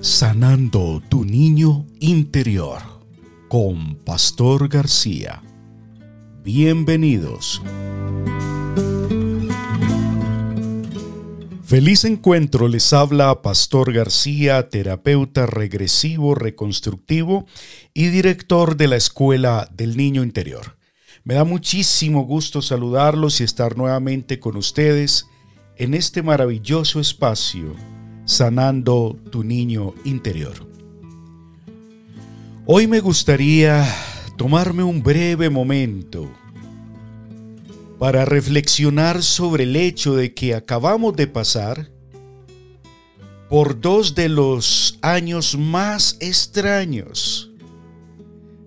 Sanando tu niño interior con Pastor García. Bienvenidos. Feliz encuentro les habla Pastor García, terapeuta regresivo reconstructivo y director de la Escuela del Niño Interior. Me da muchísimo gusto saludarlos y estar nuevamente con ustedes en este maravilloso espacio sanando tu niño interior. Hoy me gustaría tomarme un breve momento para reflexionar sobre el hecho de que acabamos de pasar por dos de los años más extraños,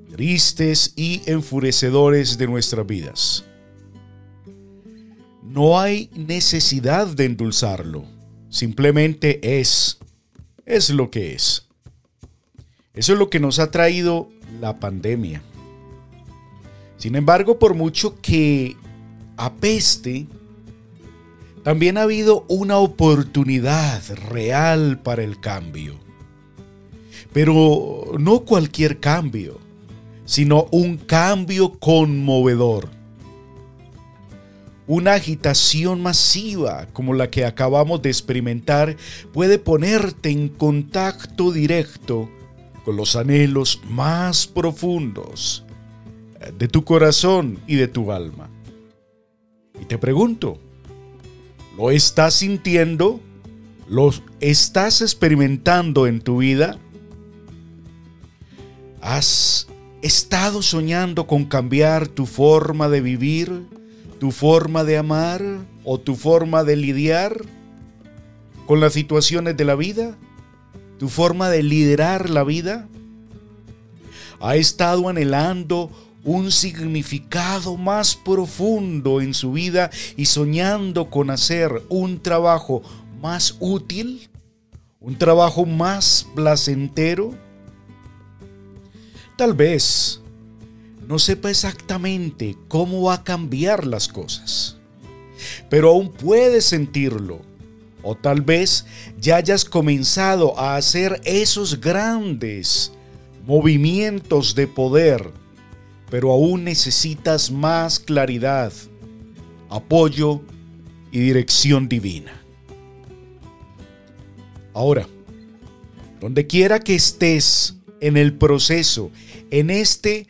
tristes y enfurecedores de nuestras vidas. No hay necesidad de endulzarlo Simplemente es. Es lo que es. Eso es lo que nos ha traído la pandemia. Sin embargo, por mucho que apeste, también ha habido una oportunidad real para el cambio. Pero no cualquier cambio, sino un cambio conmovedor una agitación masiva como la que acabamos de experimentar puede ponerte en contacto directo con los anhelos más profundos de tu corazón y de tu alma. Y te pregunto, ¿lo estás sintiendo? ¿Lo estás experimentando en tu vida? ¿Has estado soñando con cambiar tu forma de vivir? Tu forma de amar o tu forma de lidiar con las situaciones de la vida, tu forma de liderar la vida. Ha estado anhelando un significado más profundo en su vida y soñando con hacer un trabajo más útil, un trabajo más placentero. Tal vez no sepa exactamente cómo va a cambiar las cosas. Pero aún puedes sentirlo. O tal vez ya hayas comenzado a hacer esos grandes movimientos de poder, pero aún necesitas más claridad, apoyo y dirección divina. Ahora, donde quiera que estés en el proceso, en este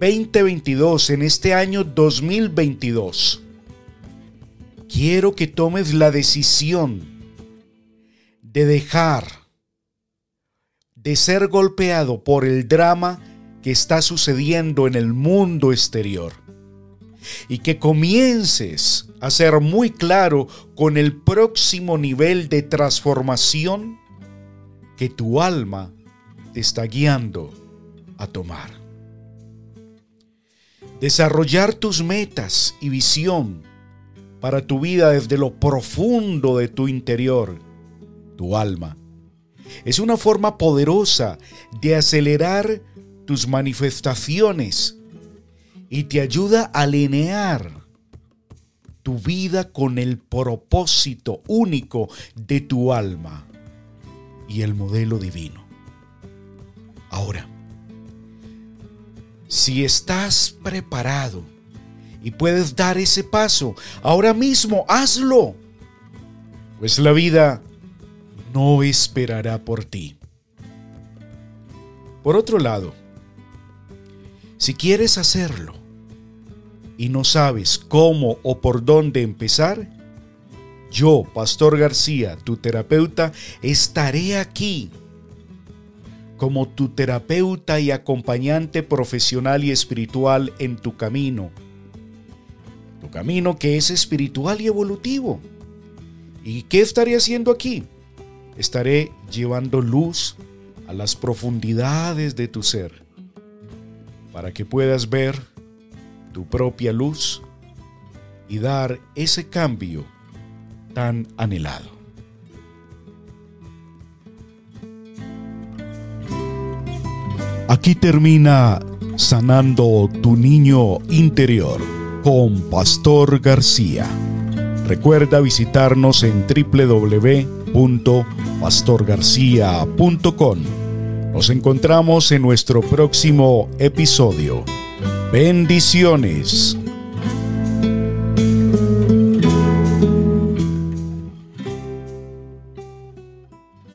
2022, en este año 2022, quiero que tomes la decisión de dejar de ser golpeado por el drama que está sucediendo en el mundo exterior y que comiences a ser muy claro con el próximo nivel de transformación que tu alma te está guiando a tomar. Desarrollar tus metas y visión para tu vida desde lo profundo de tu interior, tu alma. Es una forma poderosa de acelerar tus manifestaciones y te ayuda a alinear tu vida con el propósito único de tu alma y el modelo divino. Ahora, si estás preparado y puedes dar ese paso, ahora mismo hazlo. Pues la vida no esperará por ti. Por otro lado, si quieres hacerlo y no sabes cómo o por dónde empezar, yo, Pastor García, tu terapeuta, estaré aquí como tu terapeuta y acompañante profesional y espiritual en tu camino. Tu camino que es espiritual y evolutivo. ¿Y qué estaré haciendo aquí? Estaré llevando luz a las profundidades de tu ser para que puedas ver tu propia luz y dar ese cambio tan anhelado. Aquí termina Sanando tu niño interior con Pastor García. Recuerda visitarnos en www.pastorgarcia.com. Nos encontramos en nuestro próximo episodio. Bendiciones.